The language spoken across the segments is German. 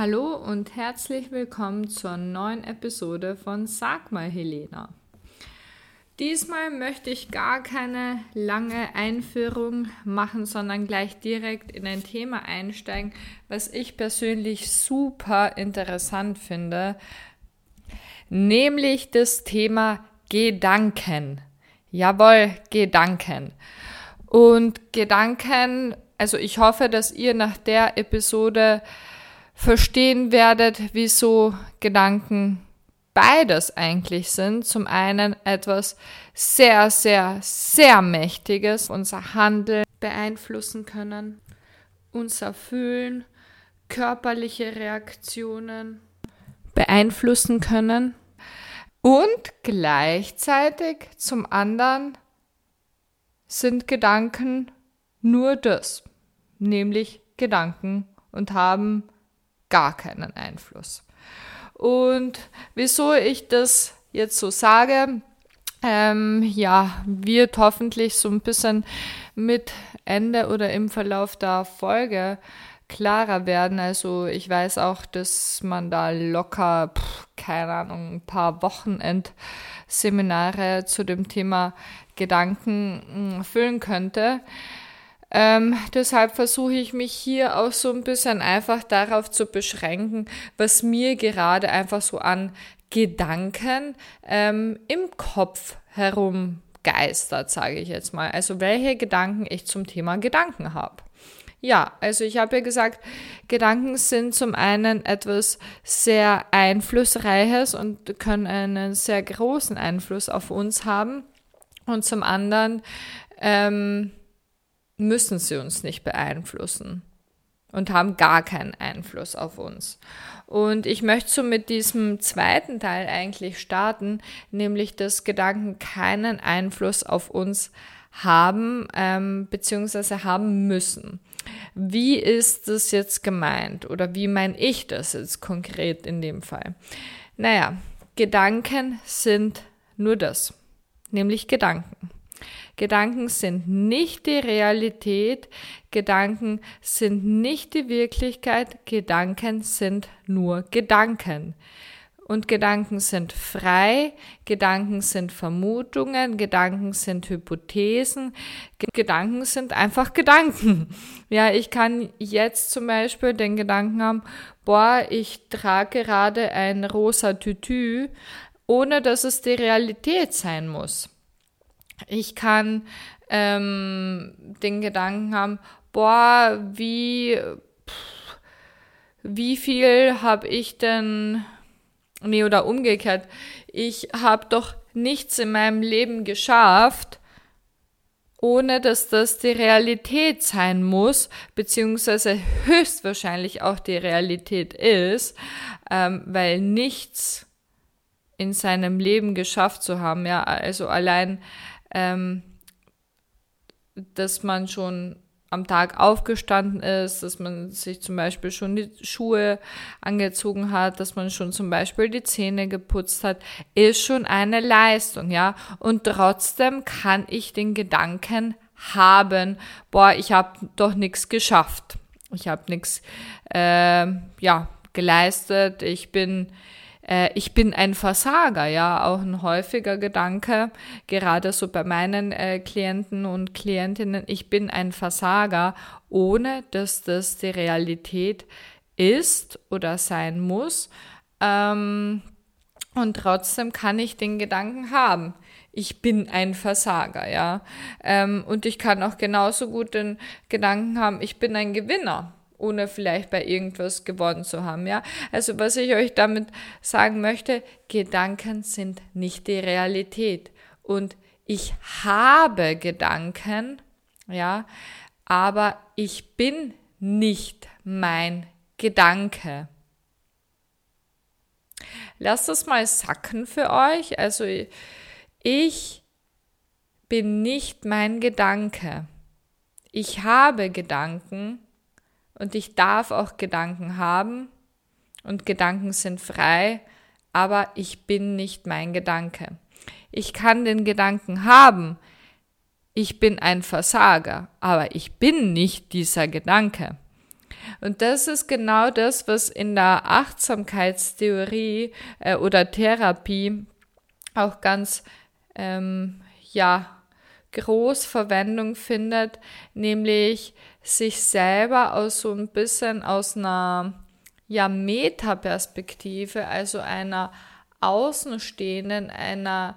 Hallo und herzlich willkommen zur neuen Episode von Sag mal Helena. Diesmal möchte ich gar keine lange Einführung machen, sondern gleich direkt in ein Thema einsteigen, was ich persönlich super interessant finde, nämlich das Thema Gedanken. Jawohl, Gedanken. Und Gedanken, also ich hoffe, dass ihr nach der Episode verstehen werdet, wieso Gedanken beides eigentlich sind. Zum einen etwas sehr, sehr, sehr Mächtiges, unser Handeln beeinflussen können, unser Fühlen, körperliche Reaktionen beeinflussen können und gleichzeitig zum anderen sind Gedanken nur das, nämlich Gedanken und haben gar keinen Einfluss. Und wieso ich das jetzt so sage, ähm, ja, wird hoffentlich so ein bisschen mit Ende oder im Verlauf der Folge klarer werden. Also ich weiß auch, dass man da locker, pff, keine Ahnung, ein paar Wochenendseminare zu dem Thema Gedanken hm, füllen könnte. Ähm, deshalb versuche ich mich hier auch so ein bisschen einfach darauf zu beschränken, was mir gerade einfach so an Gedanken ähm, im Kopf herumgeistert, sage ich jetzt mal. Also welche Gedanken ich zum Thema Gedanken habe. Ja, also ich habe ja gesagt, Gedanken sind zum einen etwas sehr Einflussreiches und können einen sehr großen Einfluss auf uns haben. Und zum anderen ähm, müssen sie uns nicht beeinflussen und haben gar keinen Einfluss auf uns. Und ich möchte so mit diesem zweiten Teil eigentlich starten, nämlich dass Gedanken keinen Einfluss auf uns haben ähm, bzw. haben müssen. Wie ist das jetzt gemeint oder wie meine ich das jetzt konkret in dem Fall? Naja, Gedanken sind nur das, nämlich Gedanken. Gedanken sind nicht die Realität, Gedanken sind nicht die Wirklichkeit, Gedanken sind nur Gedanken. Und Gedanken sind frei, Gedanken sind Vermutungen, Gedanken sind Hypothesen, Gedanken sind einfach Gedanken. Ja, ich kann jetzt zum Beispiel den Gedanken haben, boah, ich trage gerade ein rosa Tütü, ohne dass es die Realität sein muss. Ich kann ähm, den Gedanken haben, boah, wie, pff, wie viel habe ich denn, nee, oder umgekehrt, ich habe doch nichts in meinem Leben geschafft, ohne dass das die Realität sein muss, beziehungsweise höchstwahrscheinlich auch die Realität ist, ähm, weil nichts in seinem Leben geschafft zu haben, ja, also allein ähm, dass man schon am Tag aufgestanden ist, dass man sich zum Beispiel schon die Schuhe angezogen hat, dass man schon zum Beispiel die Zähne geputzt hat, ist schon eine Leistung, ja. Und trotzdem kann ich den Gedanken haben, boah, ich habe doch nichts geschafft. Ich habe nichts, äh, ja, geleistet. Ich bin äh, ich bin ein Versager, ja, auch ein häufiger Gedanke, gerade so bei meinen äh, Klienten und Klientinnen, ich bin ein Versager, ohne dass das die Realität ist oder sein muss. Ähm, und trotzdem kann ich den Gedanken haben. Ich bin ein Versager, ja. Ähm, und ich kann auch genauso gut den Gedanken haben, ich bin ein Gewinner ohne vielleicht bei irgendwas gewonnen zu haben, ja. Also was ich euch damit sagen möchte, Gedanken sind nicht die Realität. Und ich habe Gedanken, ja, aber ich bin nicht mein Gedanke. Lasst das mal sacken für euch. Also ich bin nicht mein Gedanke. Ich habe Gedanken, und ich darf auch Gedanken haben und Gedanken sind frei, aber ich bin nicht mein Gedanke. Ich kann den Gedanken haben, ich bin ein Versager, aber ich bin nicht dieser Gedanke. Und das ist genau das, was in der Achtsamkeitstheorie äh, oder Therapie auch ganz, ähm, ja, groß Verwendung findet, nämlich sich selber aus so ein bisschen aus einer ja, Metaperspektive, also einer außenstehenden, einer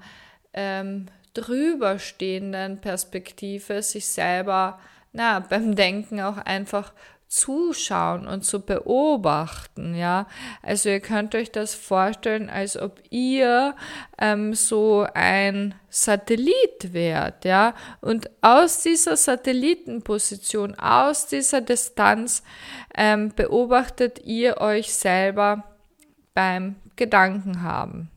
ähm, drüberstehenden Perspektive, sich selber na, beim Denken auch einfach zuschauen und zu beobachten, ja. Also ihr könnt euch das vorstellen, als ob ihr ähm, so ein Satellit wärt, ja. Und aus dieser Satellitenposition, aus dieser Distanz ähm, beobachtet ihr euch selber beim Gedanken haben.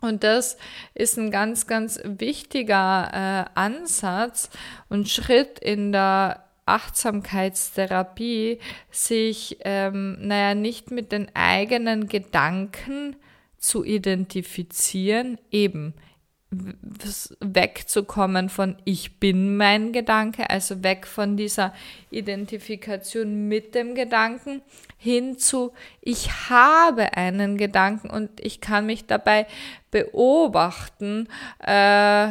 Und das ist ein ganz, ganz wichtiger äh, Ansatz und Schritt in der Achtsamkeitstherapie, sich, ähm, naja, nicht mit den eigenen Gedanken zu identifizieren, eben wegzukommen von ich bin mein Gedanke, also weg von dieser Identifikation mit dem Gedanken hin zu ich habe einen Gedanken und ich kann mich dabei beobachten äh,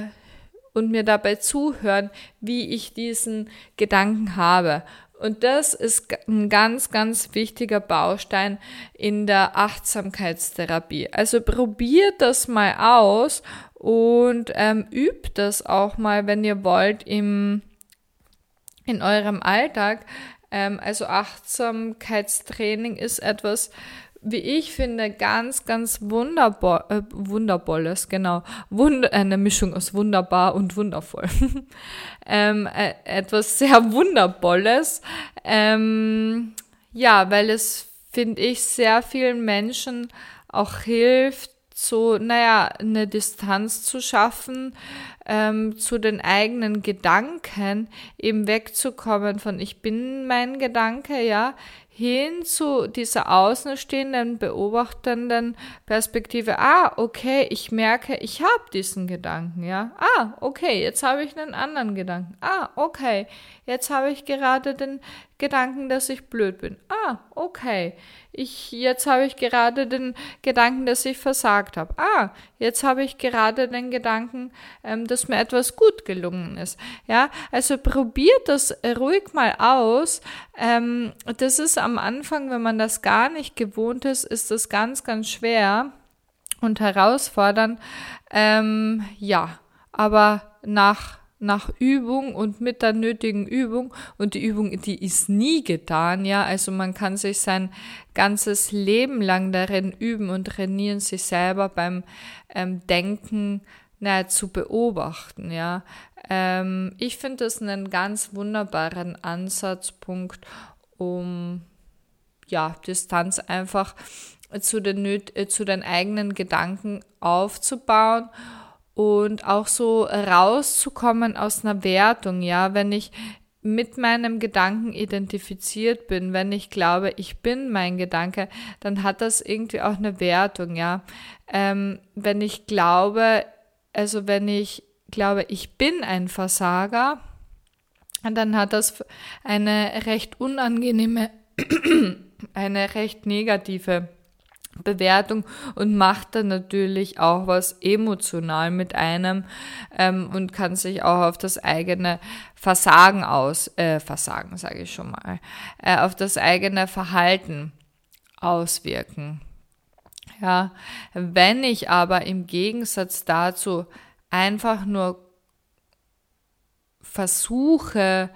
und mir dabei zuhören, wie ich diesen Gedanken habe. Und das ist ein ganz, ganz wichtiger Baustein in der Achtsamkeitstherapie. Also probiert das mal aus und ähm, übt das auch mal, wenn ihr wollt, im, in eurem Alltag. Ähm, also Achtsamkeitstraining ist etwas, wie ich finde, ganz, ganz wunderbar, äh, wundervolles, genau. Wund eine Mischung aus wunderbar und wundervoll. ähm, äh, etwas sehr wundervolles. Ähm, ja, weil es, finde ich, sehr vielen Menschen auch hilft, so, naja, eine Distanz zu schaffen ähm, zu den eigenen Gedanken, eben wegzukommen von ich bin mein Gedanke, ja, hin zu dieser außenstehenden, beobachtenden Perspektive. Ah, okay, ich merke, ich habe diesen Gedanken, ja. Ah, okay, jetzt habe ich einen anderen Gedanken. Ah, okay, jetzt habe ich gerade den Gedanken, dass ich blöd bin. Ah, okay. Ich, jetzt habe ich gerade den Gedanken, dass ich versagt habe. Ah, jetzt habe ich gerade den Gedanken, ähm, dass mir etwas gut gelungen ist. Ja, also probiert das ruhig mal aus. Ähm, das ist am Anfang, wenn man das gar nicht gewohnt ist, ist das ganz, ganz schwer und herausfordernd. Ähm, ja, aber nach nach Übung und mit der nötigen Übung. Und die Übung, die ist nie getan, ja. Also man kann sich sein ganzes Leben lang darin üben und trainieren, sich selber beim ähm, Denken na, zu beobachten, ja. Ähm, ich finde das einen ganz wunderbaren Ansatzpunkt, um ja, Distanz einfach zu den, äh, zu den eigenen Gedanken aufzubauen und auch so rauszukommen aus einer Wertung, ja, wenn ich mit meinem Gedanken identifiziert bin, wenn ich glaube, ich bin mein Gedanke, dann hat das irgendwie auch eine Wertung, ja. Ähm, wenn ich glaube, also wenn ich glaube, ich bin ein Versager, dann hat das eine recht unangenehme, eine recht negative Bewertung und macht dann natürlich auch was emotional mit einem ähm, und kann sich auch auf das eigene Versagen aus, äh, Versagen sage ich schon mal, äh, auf das eigene Verhalten auswirken. Ja, wenn ich aber im Gegensatz dazu einfach nur versuche,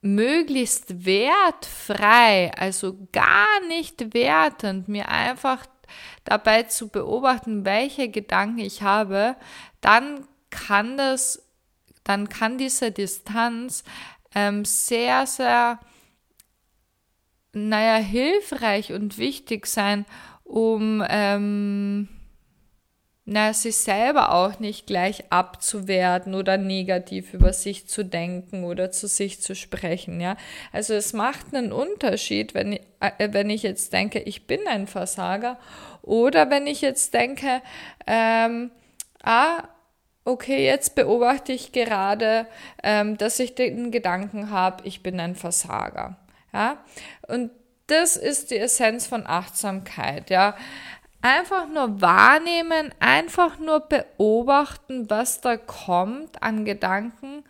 möglichst wertfrei, also gar nicht wertend, mir einfach dabei zu beobachten, welche Gedanken ich habe, dann kann das, dann kann diese Distanz ähm, sehr, sehr, naja, hilfreich und wichtig sein, um ähm, na, sich selber auch nicht gleich abzuwerten oder negativ über sich zu denken oder zu sich zu sprechen, ja. Also es macht einen Unterschied, wenn ich, äh, wenn ich jetzt denke, ich bin ein Versager oder wenn ich jetzt denke, ähm, ah, okay, jetzt beobachte ich gerade, ähm, dass ich den Gedanken habe, ich bin ein Versager. Ja, und das ist die Essenz von Achtsamkeit, ja. Einfach nur wahrnehmen, einfach nur beobachten, was da kommt an Gedanken,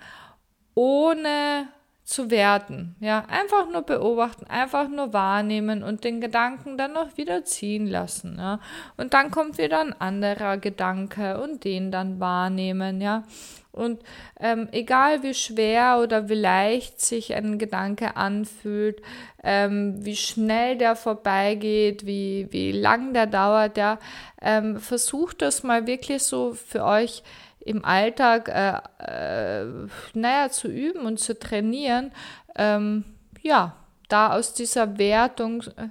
ohne zu werten. Ja, einfach nur beobachten, einfach nur wahrnehmen und den Gedanken dann noch wieder ziehen lassen. Ja, und dann kommt wieder ein anderer Gedanke und den dann wahrnehmen. Ja, und ähm, egal wie schwer oder wie leicht sich ein Gedanke anfühlt, ähm, wie schnell der vorbeigeht, wie, wie lang der dauert, ja, ähm, versucht das mal wirklich so für euch im Alltag äh, äh, naja, zu üben und zu trainieren, ähm, ja, da aus dieser Wertung äh,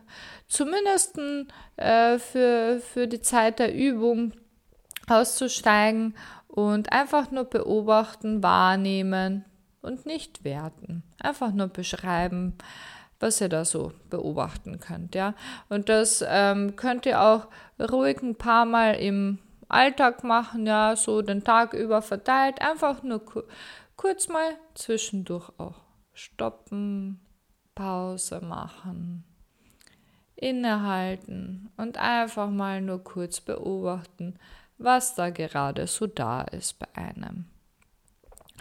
zumindest äh, für, für die Zeit der Übung auszusteigen und einfach nur beobachten, wahrnehmen und nicht werten. Einfach nur beschreiben, was ihr da so beobachten könnt, ja. Und das ähm, könnt ihr auch ruhig ein paar Mal im Alltag machen, ja, so den Tag über verteilt, einfach nur ku kurz mal zwischendurch auch stoppen, Pause machen, innehalten und einfach mal nur kurz beobachten, was da gerade so da ist bei einem.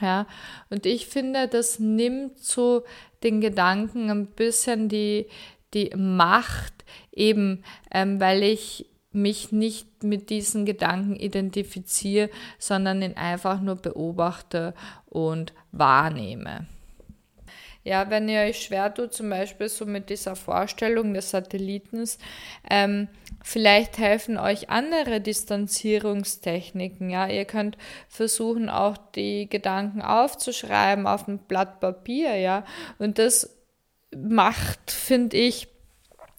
Ja, und ich finde, das nimmt so den Gedanken ein bisschen die, die Macht, eben ähm, weil ich mich nicht mit diesen Gedanken identifiziere, sondern ihn einfach nur beobachte und wahrnehme. Ja, wenn ihr euch schwer tut, zum Beispiel so mit dieser Vorstellung des Satellitens, ähm, vielleicht helfen euch andere Distanzierungstechniken. Ja, ihr könnt versuchen, auch die Gedanken aufzuschreiben auf ein Blatt Papier. Ja, und das macht, finde ich,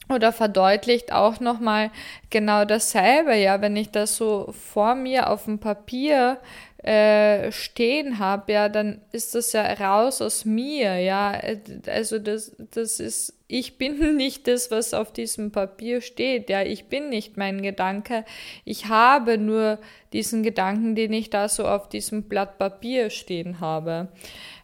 oder verdeutlicht auch nochmal genau dasselbe, ja, wenn ich das so vor mir auf dem Papier äh, stehen habe, ja, dann ist das ja raus aus mir, ja, also das, das ist, ich bin nicht das, was auf diesem Papier steht, ja, ich bin nicht mein Gedanke, ich habe nur diesen Gedanken, den ich da so auf diesem Blatt Papier stehen habe.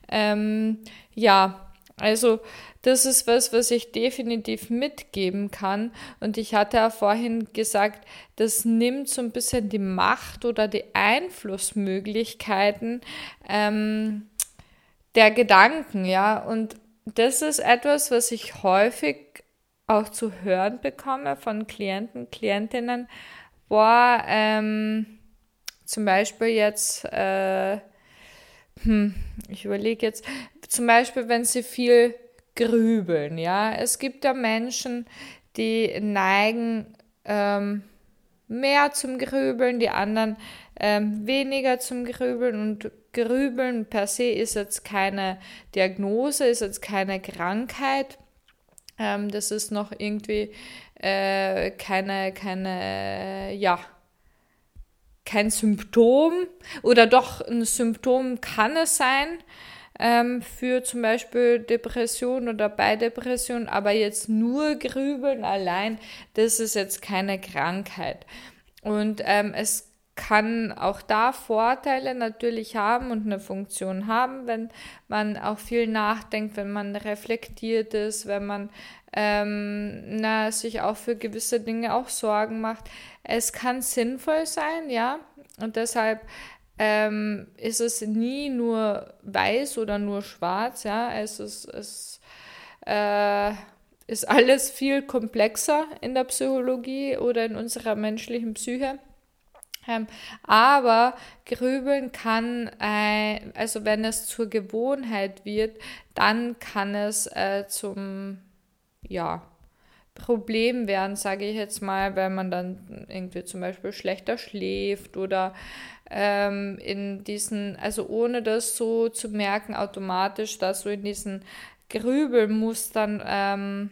Ähm, ja, also das ist was, was ich definitiv mitgeben kann. Und ich hatte ja vorhin gesagt, das nimmt so ein bisschen die Macht oder die Einflussmöglichkeiten ähm, der Gedanken, ja. Und das ist etwas, was ich häufig auch zu hören bekomme von Klienten, Klientinnen. Boah, ähm, zum Beispiel jetzt, äh, hm, ich überlege jetzt, zum Beispiel, wenn sie viel grübeln, ja. Es gibt ja Menschen, die neigen ähm, mehr zum Grübeln, die anderen ähm, weniger zum Grübeln und Grübeln per se ist jetzt keine Diagnose, ist jetzt keine Krankheit. Ähm, das ist noch irgendwie äh, keine, keine, ja, kein Symptom oder doch ein Symptom kann es sein ähm, für zum Beispiel Depression oder bei Depression, aber jetzt nur Grübeln allein, das ist jetzt keine Krankheit. Und ähm, es kann auch da Vorteile natürlich haben und eine Funktion haben, wenn man auch viel nachdenkt, wenn man reflektiert ist, wenn man ähm, na, sich auch für gewisse Dinge auch Sorgen macht. Es kann sinnvoll sein, ja, und deshalb ähm, ist es nie nur weiß oder nur schwarz, ja, es ist, es, äh, ist alles viel komplexer in der Psychologie oder in unserer menschlichen Psyche. Ähm, aber Grübeln kann, äh, also wenn es zur Gewohnheit wird, dann kann es äh, zum, ja, Problem werden, sage ich jetzt mal, weil man dann irgendwie zum Beispiel schlechter schläft oder ähm, in diesen, also ohne das so zu merken, automatisch da so in diesen Grübelmustern, ähm,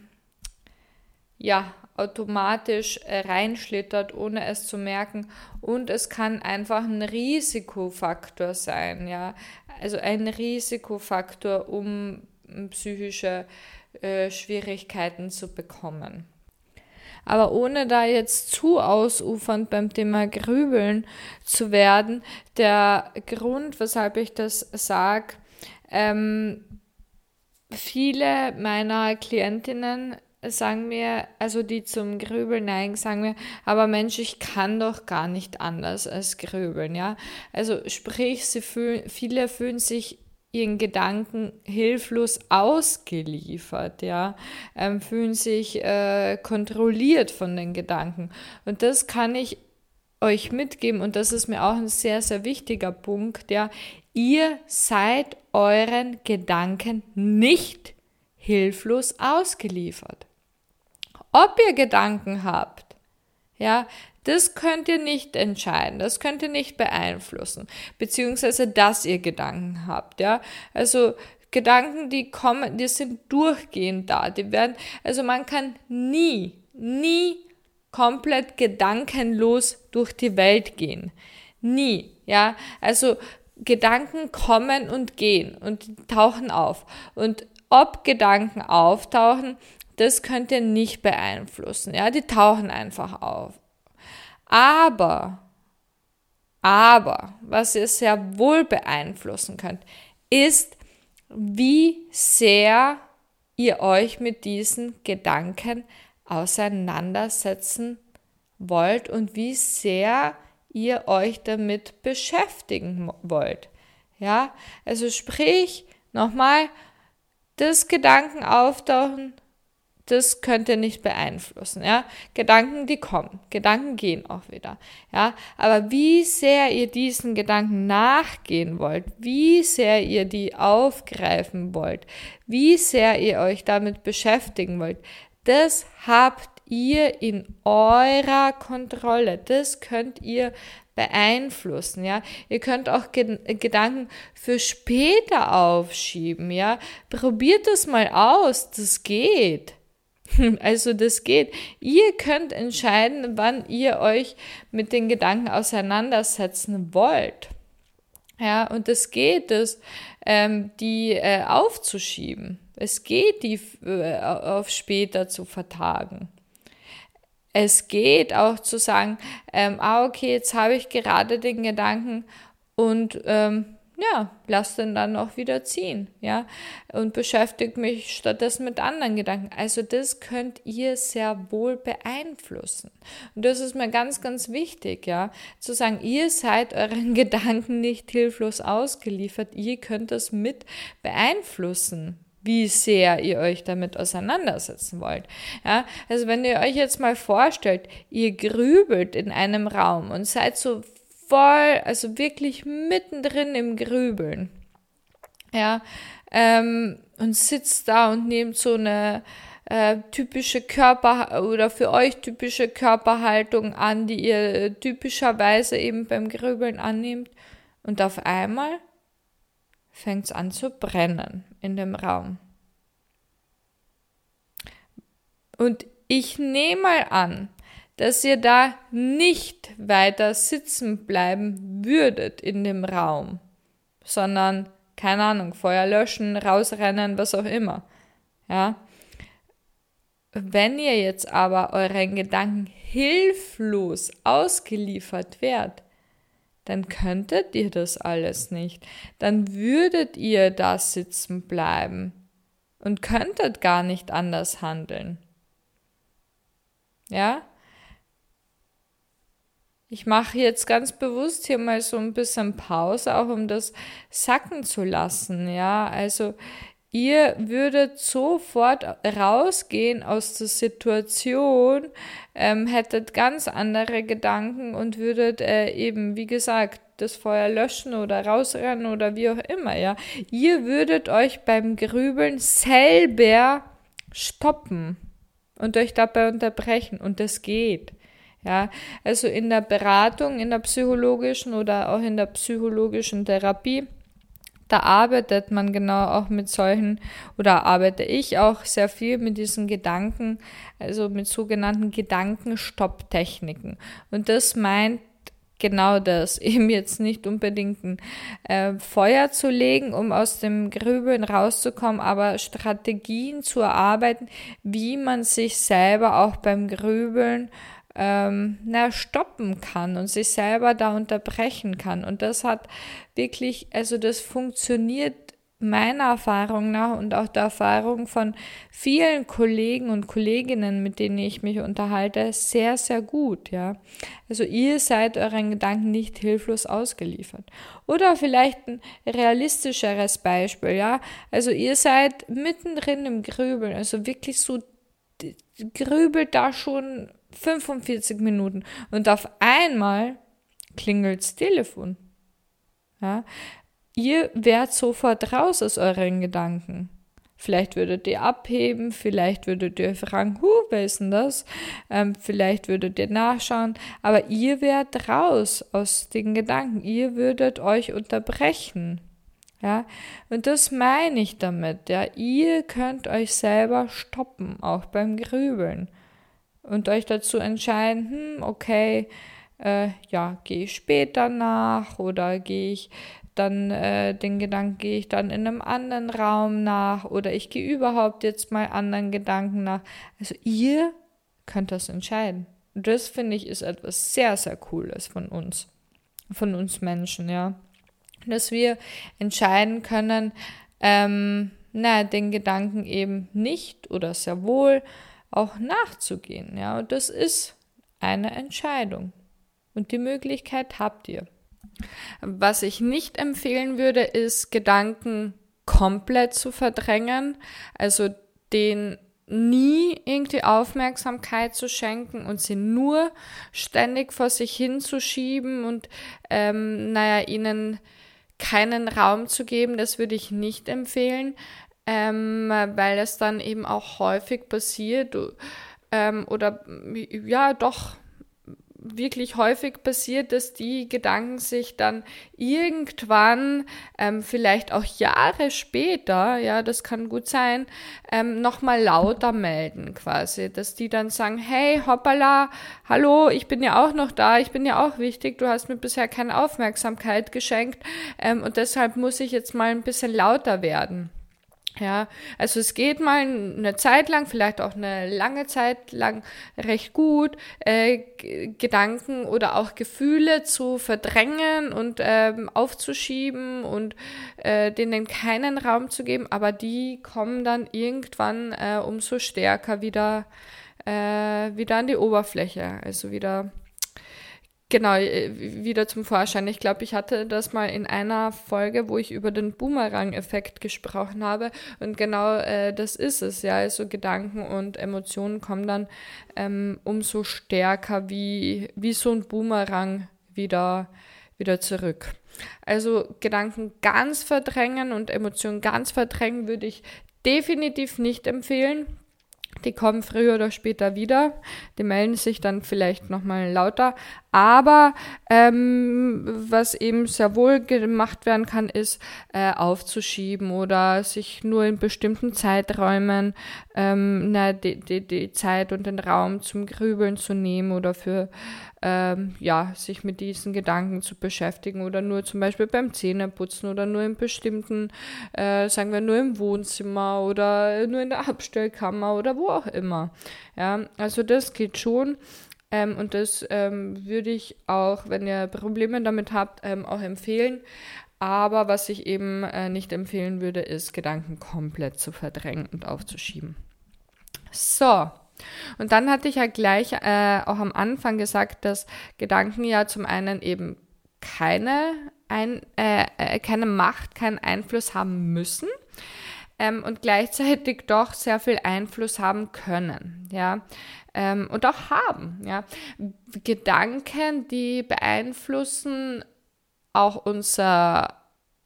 ja, automatisch äh, reinschlittert, ohne es zu merken. Und es kann einfach ein Risikofaktor sein, ja. Also ein Risikofaktor, um psychische Schwierigkeiten zu bekommen. Aber ohne da jetzt zu ausufernd beim Thema Grübeln zu werden, der Grund, weshalb ich das sage, ähm, viele meiner Klientinnen sagen mir, also die zum Grübeln neigen, sagen mir, aber Mensch, ich kann doch gar nicht anders als grübeln, ja. Also sprich, sie fühlen, viele fühlen sich ihren Gedanken hilflos ausgeliefert, ja, ähm, fühlen sich äh, kontrolliert von den Gedanken. Und das kann ich euch mitgeben und das ist mir auch ein sehr, sehr wichtiger Punkt, ja. Ihr seid euren Gedanken nicht hilflos ausgeliefert. Ob ihr Gedanken habt, ja, das könnt ihr nicht entscheiden, das könnt ihr nicht beeinflussen, beziehungsweise dass ihr Gedanken habt, ja. Also Gedanken, die kommen, die sind durchgehend da, die werden, also man kann nie, nie komplett gedankenlos durch die Welt gehen. Nie, ja. Also Gedanken kommen und gehen und tauchen auf. Und ob Gedanken auftauchen, das könnt ihr nicht beeinflussen. Ja, die tauchen einfach auf. Aber, aber, was ihr sehr wohl beeinflussen könnt, ist, wie sehr ihr euch mit diesen Gedanken auseinandersetzen wollt und wie sehr ihr euch damit beschäftigen wollt. Ja, also sprich, nochmal, das Gedanken auftauchen, das könnt ihr nicht beeinflussen, ja. Gedanken, die kommen, Gedanken gehen auch wieder, ja. Aber wie sehr ihr diesen Gedanken nachgehen wollt, wie sehr ihr die aufgreifen wollt, wie sehr ihr euch damit beschäftigen wollt, das habt ihr in eurer Kontrolle. Das könnt ihr beeinflussen, ja. Ihr könnt auch Gedanken für später aufschieben, ja. Probiert das mal aus, das geht. Also das geht. Ihr könnt entscheiden, wann ihr euch mit den Gedanken auseinandersetzen wollt. Ja, und es geht es, ähm, die äh, aufzuschieben. Es geht, die äh, auf später zu vertagen es geht auch zu sagen, ähm, ah, okay, jetzt habe ich gerade den Gedanken und ähm, ja, lass den dann auch wieder ziehen, ja, und beschäftigt mich stattdessen mit anderen Gedanken. Also das könnt ihr sehr wohl beeinflussen. Und das ist mir ganz, ganz wichtig, ja, zu sagen, ihr seid euren Gedanken nicht hilflos ausgeliefert, ihr könnt das mit beeinflussen wie sehr ihr euch damit auseinandersetzen wollt. Ja, also wenn ihr euch jetzt mal vorstellt, ihr grübelt in einem Raum und seid so voll, also wirklich mittendrin im Grübeln, ja, ähm, und sitzt da und nehmt so eine äh, typische Körper oder für euch typische Körperhaltung an, die ihr typischerweise eben beim Grübeln annehmt und auf einmal fängt es an zu brennen in dem Raum. Und ich nehme mal an, dass ihr da nicht weiter sitzen bleiben würdet in dem Raum, sondern, keine Ahnung, Feuer löschen, rausrennen, was auch immer. Ja. Wenn ihr jetzt aber euren Gedanken hilflos ausgeliefert werdet, dann könntet ihr das alles nicht. Dann würdet ihr da sitzen bleiben und könntet gar nicht anders handeln. Ja? Ich mache jetzt ganz bewusst hier mal so ein bisschen Pause, auch um das sacken zu lassen. Ja, also ihr würdet sofort rausgehen aus der Situation, ähm, hättet ganz andere Gedanken und würdet äh, eben, wie gesagt, das Feuer löschen oder rausrennen oder wie auch immer, ja. Ihr würdet euch beim Grübeln selber stoppen und euch dabei unterbrechen und das geht. Ja, also in der Beratung, in der psychologischen oder auch in der psychologischen Therapie da arbeitet man genau auch mit solchen, oder arbeite ich auch sehr viel mit diesen Gedanken, also mit sogenannten Gedankenstopptechniken. Und das meint genau das, eben jetzt nicht unbedingt ein äh, Feuer zu legen, um aus dem Grübeln rauszukommen, aber Strategien zu erarbeiten, wie man sich selber auch beim Grübeln ähm, na, stoppen kann und sich selber da unterbrechen kann. Und das hat wirklich, also das funktioniert meiner Erfahrung nach und auch der Erfahrung von vielen Kollegen und Kolleginnen, mit denen ich mich unterhalte, sehr, sehr gut, ja. Also ihr seid euren Gedanken nicht hilflos ausgeliefert. Oder vielleicht ein realistischeres Beispiel, ja. Also ihr seid mittendrin im Grübeln, also wirklich so grübelt da schon 45 Minuten und auf einmal klingelt's Telefon. Ja, ihr wärt sofort raus aus euren Gedanken. Vielleicht würdet ihr abheben, vielleicht würdet ihr fragen, hu, wer ist denn das? Ähm, vielleicht würdet ihr nachschauen, aber ihr wärt raus aus den Gedanken, ihr würdet euch unterbrechen. Ja, und das meine ich damit, ja, ihr könnt euch selber stoppen, auch beim Grübeln und euch dazu entscheiden, hm, okay, äh, ja, gehe ich später nach oder gehe ich dann äh, den Gedanken gehe ich dann in einem anderen Raum nach oder ich gehe überhaupt jetzt mal anderen Gedanken nach. Also ihr könnt das entscheiden. Und das finde ich ist etwas sehr, sehr Cooles von uns, von uns Menschen, ja. Dass wir entscheiden können, ähm, na, den Gedanken eben nicht oder sehr wohl auch nachzugehen, ja. Und das ist eine Entscheidung. Und die Möglichkeit habt ihr. Was ich nicht empfehlen würde, ist Gedanken komplett zu verdrängen, also den nie irgendwie Aufmerksamkeit zu schenken und sie nur ständig vor sich hinzuschieben und ähm, naja, ihnen keinen Raum zu geben, das würde ich nicht empfehlen, ähm, weil es dann eben auch häufig passiert ähm, oder ja doch wirklich häufig passiert, dass die Gedanken sich dann irgendwann, ähm, vielleicht auch Jahre später, ja, das kann gut sein, ähm, nochmal lauter melden quasi, dass die dann sagen, hey, hoppala, hallo, ich bin ja auch noch da, ich bin ja auch wichtig, du hast mir bisher keine Aufmerksamkeit geschenkt ähm, und deshalb muss ich jetzt mal ein bisschen lauter werden. Ja, also es geht mal eine Zeit lang, vielleicht auch eine lange Zeit lang recht gut, äh, Gedanken oder auch Gefühle zu verdrängen und ähm, aufzuschieben und äh, denen keinen Raum zu geben, aber die kommen dann irgendwann äh, umso stärker wieder, äh, wieder an die Oberfläche, also wieder genau, äh, wieder zum Vorschein. Ich glaube, ich hatte das mal in einer Folge, wo ich über den Boomerang-Effekt gesprochen habe. Und genau äh, das ist es, ja. Also Gedanken und Emotionen kommen dann ähm, umso stärker wie, wie so ein Boomerang wieder, wieder zurück. Also Gedanken ganz verdrängen und Emotionen ganz verdrängen würde ich definitiv nicht empfehlen. Die kommen früher oder später wieder. Die melden sich dann vielleicht nochmal lauter. Aber ähm, was eben sehr wohl gemacht werden kann, ist äh, aufzuschieben oder sich nur in bestimmten Zeiträumen ähm, na, die, die, die Zeit und den Raum zum Grübeln zu nehmen oder für ähm, ja, sich mit diesen Gedanken zu beschäftigen oder nur zum Beispiel beim Zähneputzen oder nur in bestimmten, äh, sagen wir nur im Wohnzimmer oder nur in der Abstellkammer oder wo auch immer. Ja, also das geht schon. Ähm, und das ähm, würde ich auch, wenn ihr Probleme damit habt, ähm, auch empfehlen. Aber was ich eben äh, nicht empfehlen würde, ist Gedanken komplett zu verdrängen und aufzuschieben. So. Und dann hatte ich ja gleich äh, auch am Anfang gesagt, dass Gedanken ja zum einen eben keine, ein, äh, äh keine Macht, keinen Einfluss haben müssen ähm, und gleichzeitig doch sehr viel Einfluss haben können. Ja ähm, und auch haben. Ja. Gedanken, die beeinflussen auch unser,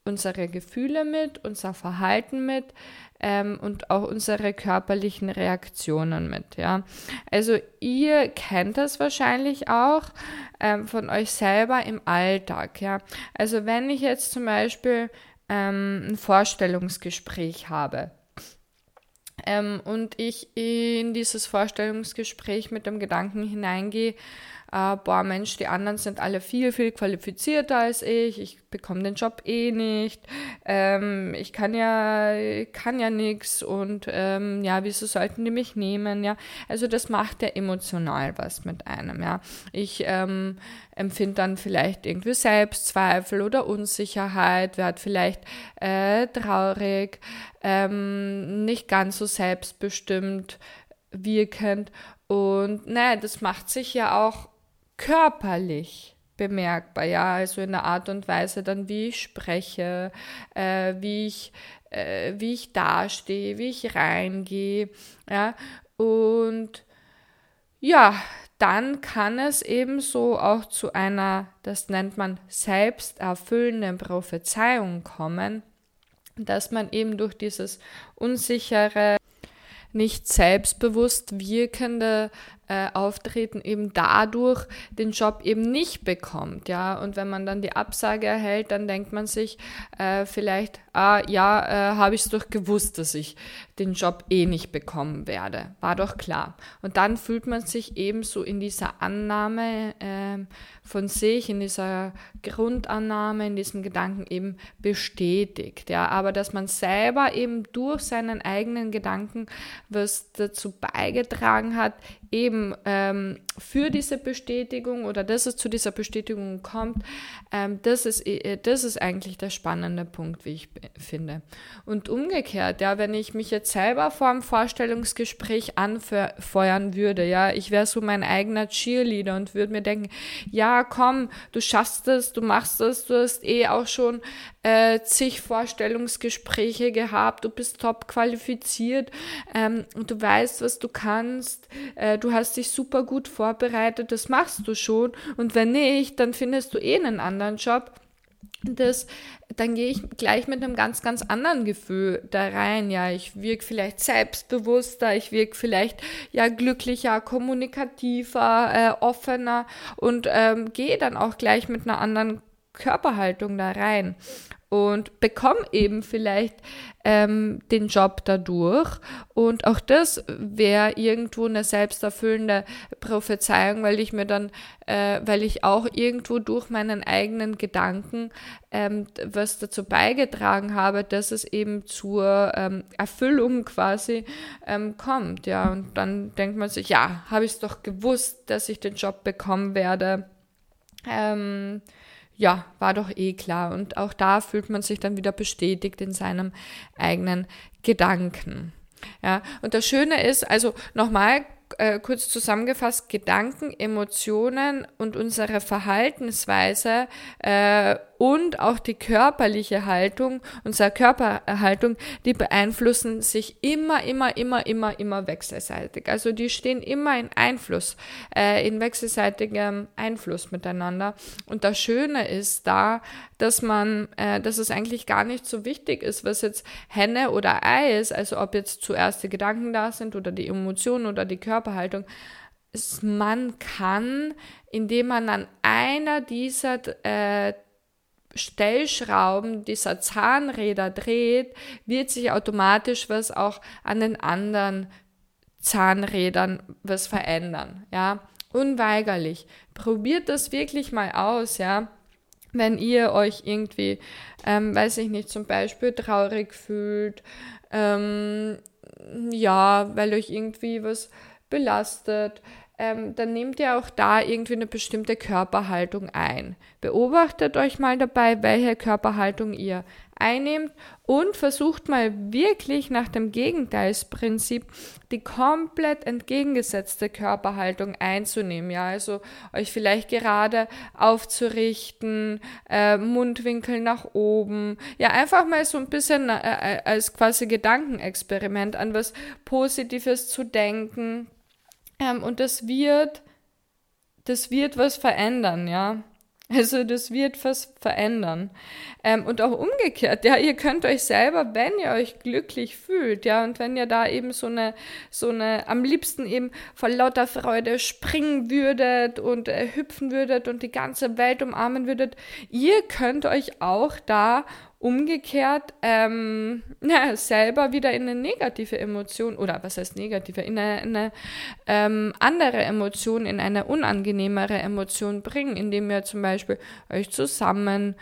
unsere Gefühle mit, unser Verhalten mit ähm, und auch unsere körperlichen Reaktionen mit. Ja. Also ihr kennt das wahrscheinlich auch ähm, von euch selber im Alltag. Ja. Also wenn ich jetzt zum Beispiel ähm, ein Vorstellungsgespräch habe, ähm, und ich in dieses Vorstellungsgespräch mit dem Gedanken hineingehe, äh, boah Mensch, die anderen sind alle viel, viel qualifizierter als ich, ich bekomme den Job eh nicht, ähm, ich kann ja, kann ja nichts und ähm, ja, wieso sollten die mich nehmen, ja, also das macht ja emotional was mit einem, ja, ich ähm, empfinde dann vielleicht irgendwie Selbstzweifel oder Unsicherheit, werde vielleicht äh, traurig, ähm, nicht ganz so selbstbestimmt wirkend. Und naja, das macht sich ja auch körperlich bemerkbar, ja, also in der Art und Weise dann, wie ich spreche, äh, wie ich, äh, wie ich dastehe, wie ich reingehe, ja, und ja, dann kann es ebenso auch zu einer, das nennt man selbsterfüllenden Prophezeiung kommen, dass man eben durch dieses unsichere, nicht selbstbewusst wirkende äh, Auftreten eben dadurch den Job eben nicht bekommt, ja. Und wenn man dann die Absage erhält, dann denkt man sich äh, vielleicht, ah ja, äh, habe ich es doch gewusst, dass ich den Job eh nicht bekommen werde. War doch klar. Und dann fühlt man sich eben so in dieser Annahme äh, von sich, in dieser Grundannahme, in diesem Gedanken eben bestätigt. Ja, aber dass man selber eben durch seinen eigenen Gedanken was dazu beigetragen hat, eben ähm, für diese Bestätigung oder dass es zu dieser Bestätigung kommt, ähm, das, ist, äh, das ist eigentlich der spannende Punkt, wie ich finde. Und umgekehrt, ja, wenn ich mich jetzt selber vor einem Vorstellungsgespräch anfeuern würde, ja, ich wäre so mein eigener Cheerleader und würde mir denken, ja, komm, du schaffst es, du machst es, du hast eh auch schon äh, zig Vorstellungsgespräche gehabt, du bist top qualifiziert ähm, und du weißt, was du kannst, äh, du hast dich super gut vorbereitet, das machst du schon und wenn nicht, dann findest du eh einen anderen Job. Das, dann gehe ich gleich mit einem ganz, ganz anderen Gefühl da rein. Ja, ich wirke vielleicht selbstbewusster, ich wirke vielleicht ja glücklicher, kommunikativer, äh, offener und ähm, gehe dann auch gleich mit einer anderen Körperhaltung da rein und bekomme eben vielleicht ähm, den Job dadurch. Und auch das wäre irgendwo eine selbsterfüllende Prophezeiung, weil ich mir dann, äh, weil ich auch irgendwo durch meinen eigenen Gedanken ähm, was dazu beigetragen habe, dass es eben zur ähm, Erfüllung quasi ähm, kommt. Ja, und dann denkt man sich, ja, habe ich es doch gewusst, dass ich den Job bekommen werde. Ähm, ja, war doch eh klar. Und auch da fühlt man sich dann wieder bestätigt in seinem eigenen Gedanken. Ja, und das Schöne ist, also nochmal äh, kurz zusammengefasst, Gedanken, Emotionen und unsere Verhaltensweise äh, und auch die körperliche Haltung, unsere Körperhaltung, die beeinflussen sich immer, immer, immer, immer, immer wechselseitig. Also die stehen immer in Einfluss, äh, in wechselseitigem Einfluss miteinander. Und das Schöne ist da, dass man, äh, dass es eigentlich gar nicht so wichtig ist, was jetzt Henne oder Ei ist, also ob jetzt zuerst die Gedanken da sind oder die Emotionen oder die Körperhaltung man kann, indem man an einer dieser äh, Stellschrauben dieser Zahnräder dreht, wird sich automatisch was auch an den anderen Zahnrädern was verändern, ja, unweigerlich. Probiert das wirklich mal aus, ja. Wenn ihr euch irgendwie, ähm, weiß ich nicht, zum Beispiel traurig fühlt, ähm, ja, weil euch irgendwie was belastet, ähm, dann nehmt ihr auch da irgendwie eine bestimmte Körperhaltung ein. Beobachtet euch mal dabei, welche Körperhaltung ihr einnehmt und versucht mal wirklich nach dem Gegenteilsprinzip die komplett entgegengesetzte Körperhaltung einzunehmen. Ja, also euch vielleicht gerade aufzurichten, äh, Mundwinkel nach oben. Ja, einfach mal so ein bisschen äh, äh als quasi Gedankenexperiment an was Positives zu denken ähm, und das wird, das wird was verändern, ja. Also das wird was verändern. Ähm, und auch umgekehrt, ja, ihr könnt euch selber, wenn ihr euch glücklich fühlt, ja, und wenn ihr da eben so eine, so eine, am liebsten eben vor lauter Freude springen würdet und äh, hüpfen würdet und die ganze Welt umarmen würdet, ihr könnt euch auch da umgekehrt ähm, ja, selber wieder in eine negative Emotion oder was heißt negative, in eine, eine ähm, andere Emotion, in eine unangenehmere Emotion bringen, indem ihr zum Beispiel euch zusammen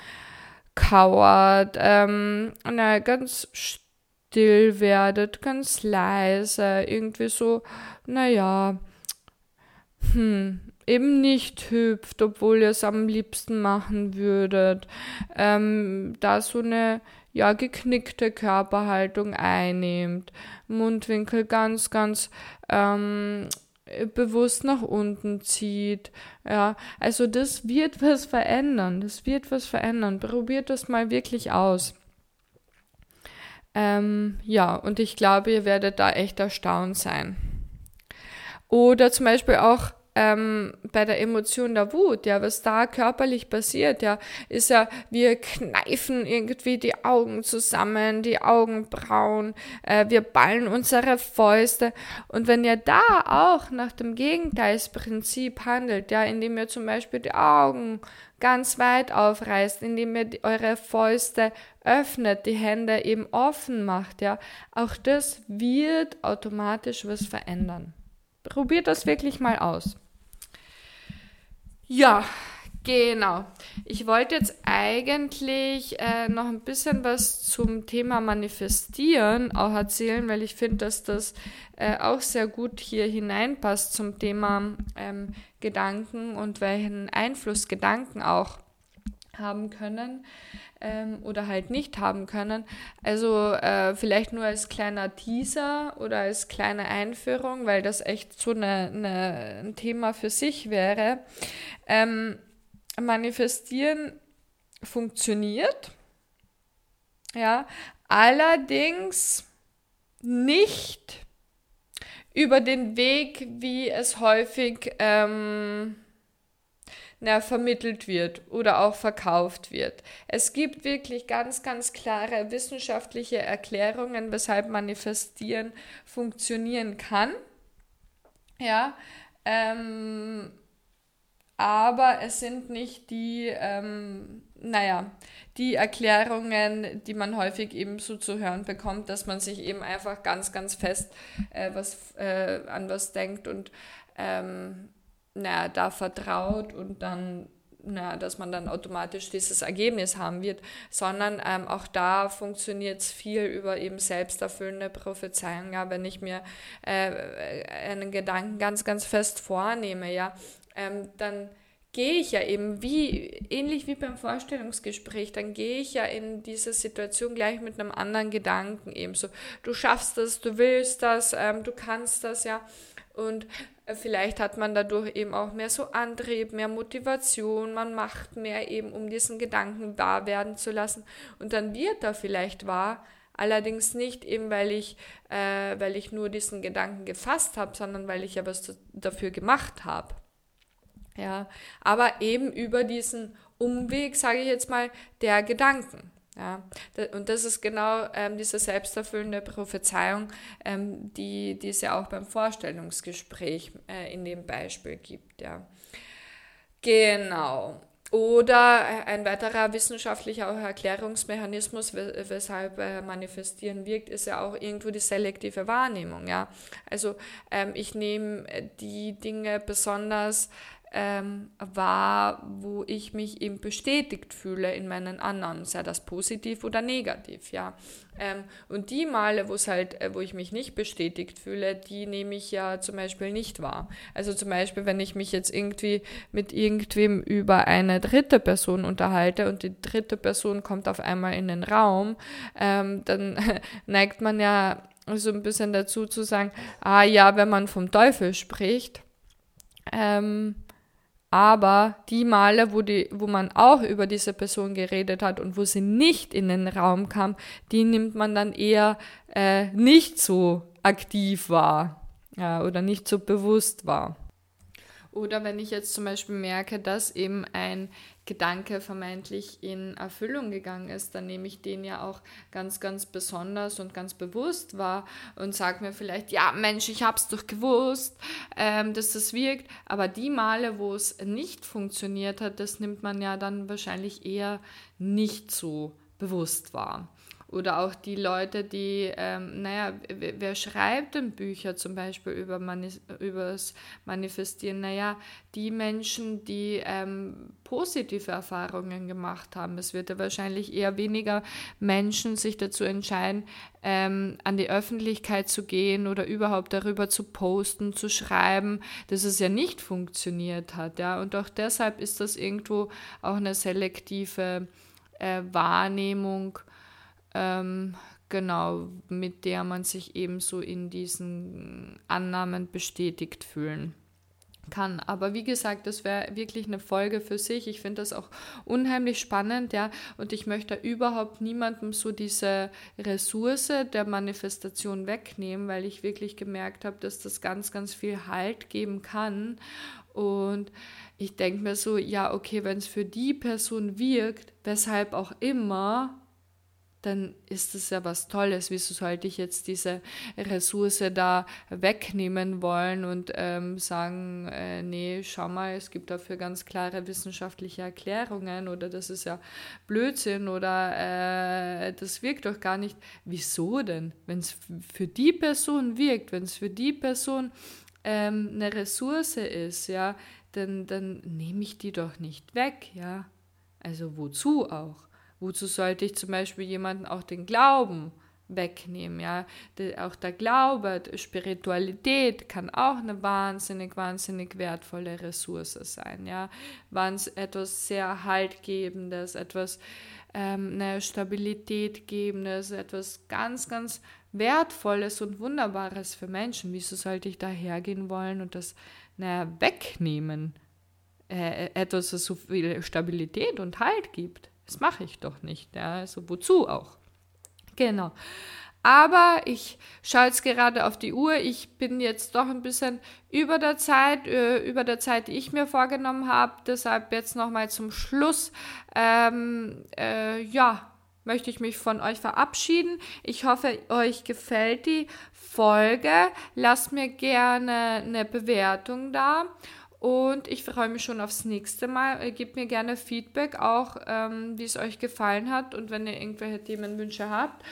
kauert, ähm, na, ganz still werdet, ganz leise, irgendwie so, naja, hm, eben nicht hüpft, obwohl ihr es am liebsten machen würdet, ähm, da so eine ja geknickte Körperhaltung einnehmt, Mundwinkel ganz, ganz ähm, bewusst nach unten zieht. Ja, also das wird was verändern. Das wird was verändern. Probiert das mal wirklich aus. Ähm, ja, und ich glaube, ihr werdet da echt erstaunt sein. Oder zum Beispiel auch ähm, bei der Emotion der Wut, ja, was da körperlich passiert, ja, ist ja, wir kneifen irgendwie die Augen zusammen, die Augenbrauen, äh, wir ballen unsere Fäuste. Und wenn ihr da auch nach dem Gegenteilsprinzip handelt, ja, indem ihr zum Beispiel die Augen ganz weit aufreißt, indem ihr die, eure Fäuste öffnet, die Hände eben offen macht, ja, auch das wird automatisch was verändern. Probiert das wirklich mal aus. Ja, genau. Ich wollte jetzt eigentlich äh, noch ein bisschen was zum Thema Manifestieren auch erzählen, weil ich finde, dass das äh, auch sehr gut hier hineinpasst zum Thema ähm, Gedanken und welchen Einfluss Gedanken auch haben können ähm, oder halt nicht haben können. Also äh, vielleicht nur als kleiner Teaser oder als kleine Einführung, weil das echt so eine, eine, ein Thema für sich wäre. Ähm, manifestieren funktioniert, ja, allerdings nicht über den Weg, wie es häufig ähm, na, vermittelt wird oder auch verkauft wird. Es gibt wirklich ganz, ganz klare wissenschaftliche Erklärungen, weshalb Manifestieren funktionieren kann. Ja, ähm, aber es sind nicht die, ähm, naja, die Erklärungen, die man häufig eben so zu hören bekommt, dass man sich eben einfach ganz, ganz fest äh, was, äh, an was denkt und ähm, naja, da vertraut und dann, naja, dass man dann automatisch dieses Ergebnis haben wird, sondern ähm, auch da funktioniert es viel über eben selbsterfüllende Prophezeiung. Ja, wenn ich mir äh, einen Gedanken ganz, ganz fest vornehme, ja, ähm, dann gehe ich ja eben wie, ähnlich wie beim Vorstellungsgespräch, dann gehe ich ja in diese Situation gleich mit einem anderen Gedanken eben so, du schaffst das, du willst das, ähm, du kannst das, ja. Und äh, vielleicht hat man dadurch eben auch mehr so Antrieb, mehr Motivation, man macht mehr eben, um diesen Gedanken wahr werden zu lassen. Und dann wird er vielleicht wahr, allerdings nicht eben, weil ich, äh, weil ich nur diesen Gedanken gefasst habe, sondern weil ich ja was dafür gemacht habe. Ja, aber eben über diesen Umweg, sage ich jetzt mal, der Gedanken. Ja, und das ist genau ähm, diese selbsterfüllende Prophezeiung, ähm, die, die es ja auch beim Vorstellungsgespräch äh, in dem Beispiel gibt. Ja. Genau. Oder ein weiterer wissenschaftlicher Erklärungsmechanismus, weshalb äh, Manifestieren wirkt, ist ja auch irgendwo die selektive Wahrnehmung. Ja? Also ähm, ich nehme äh, die Dinge besonders ähm, war, wo ich mich eben bestätigt fühle in meinen Annahmen, sei das positiv oder negativ, ja. Ähm, und die Male, wo es halt, äh, wo ich mich nicht bestätigt fühle, die nehme ich ja zum Beispiel nicht wahr. Also zum Beispiel, wenn ich mich jetzt irgendwie mit irgendwem über eine dritte Person unterhalte und die dritte Person kommt auf einmal in den Raum, ähm, dann neigt man ja so ein bisschen dazu zu sagen, ah ja, wenn man vom Teufel spricht, ähm, aber die Male, wo, die, wo man auch über diese Person geredet hat und wo sie nicht in den Raum kam, die nimmt man dann eher äh, nicht so aktiv wahr ja, oder nicht so bewusst wahr. Oder wenn ich jetzt zum Beispiel merke, dass eben ein Gedanke vermeintlich in Erfüllung gegangen ist, dann nehme ich den ja auch ganz, ganz besonders und ganz bewusst wahr und sage mir vielleicht, ja Mensch, ich habe es doch gewusst, ähm, dass das wirkt. Aber die Male, wo es nicht funktioniert hat, das nimmt man ja dann wahrscheinlich eher nicht so bewusst war. Oder auch die Leute, die, ähm, naja, wer, wer, schreibt denn Bücher zum Beispiel über übers Manifestieren? Naja, die Menschen, die ähm, positive Erfahrungen gemacht haben. Es wird ja wahrscheinlich eher weniger Menschen sich dazu entscheiden, ähm, an die Öffentlichkeit zu gehen oder überhaupt darüber zu posten, zu schreiben, dass es ja nicht funktioniert hat. Ja? Und auch deshalb ist das irgendwo auch eine selektive äh, Wahrnehmung ähm, genau, mit der man sich ebenso in diesen Annahmen bestätigt fühlen kann. Aber wie gesagt, das wäre wirklich eine Folge für sich. Ich finde das auch unheimlich spannend, ja. Und ich möchte überhaupt niemandem so diese Ressource der Manifestation wegnehmen, weil ich wirklich gemerkt habe, dass das ganz, ganz viel Halt geben kann. Und ich denke mir so, ja, okay, wenn es für die Person wirkt, weshalb auch immer, dann ist es ja was Tolles. Wieso sollte ich jetzt diese Ressource da wegnehmen wollen und ähm, sagen, äh, nee, schau mal, es gibt dafür ganz klare wissenschaftliche Erklärungen oder das ist ja Blödsinn oder äh, das wirkt doch gar nicht. Wieso denn? Wenn es für die Person wirkt, wenn es für die Person ähm, eine Ressource ist, ja, dann, dann nehme ich die doch nicht weg, ja. Also wozu auch? Wozu sollte ich zum Beispiel jemanden auch den Glauben wegnehmen? Ja, auch der Glaube, Spiritualität kann auch eine wahnsinnig, wahnsinnig wertvolle Ressource sein. Ja, etwas sehr haltgebendes, etwas ähm, eine Stabilität gebendes, etwas ganz, ganz wertvolles und wunderbares für Menschen. Wieso sollte ich da hergehen wollen und das naja, wegnehmen? Äh, etwas, das so viel Stabilität und Halt gibt. Das mache ich doch nicht. Ja, also wozu auch? Genau. Aber ich schaue jetzt gerade auf die Uhr. Ich bin jetzt doch ein bisschen über der Zeit, äh, über der Zeit, die ich mir vorgenommen habe. Deshalb jetzt nochmal zum Schluss. Ähm, äh, ja, möchte ich mich von euch verabschieden. Ich hoffe, euch gefällt die Folge. Lasst mir gerne eine Bewertung da. Und ich freue mich schon aufs nächste Mal. Äh, gebt mir gerne Feedback, auch ähm, wie es euch gefallen hat und wenn ihr irgendwelche Themenwünsche habt.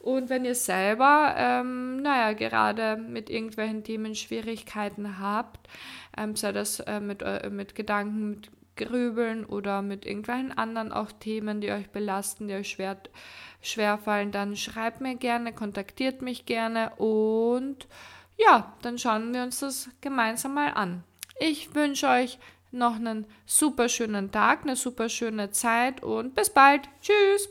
Und wenn ihr selber, ähm, naja, gerade mit irgendwelchen Themen Schwierigkeiten habt, ähm, sei das äh, mit, äh, mit Gedanken, mit Grübeln oder mit irgendwelchen anderen auch Themen, die euch belasten, die euch schwer, schwerfallen, dann schreibt mir gerne, kontaktiert mich gerne und ja, dann schauen wir uns das gemeinsam mal an. Ich wünsche euch noch einen super schönen Tag, eine super schöne Zeit und bis bald. Tschüss.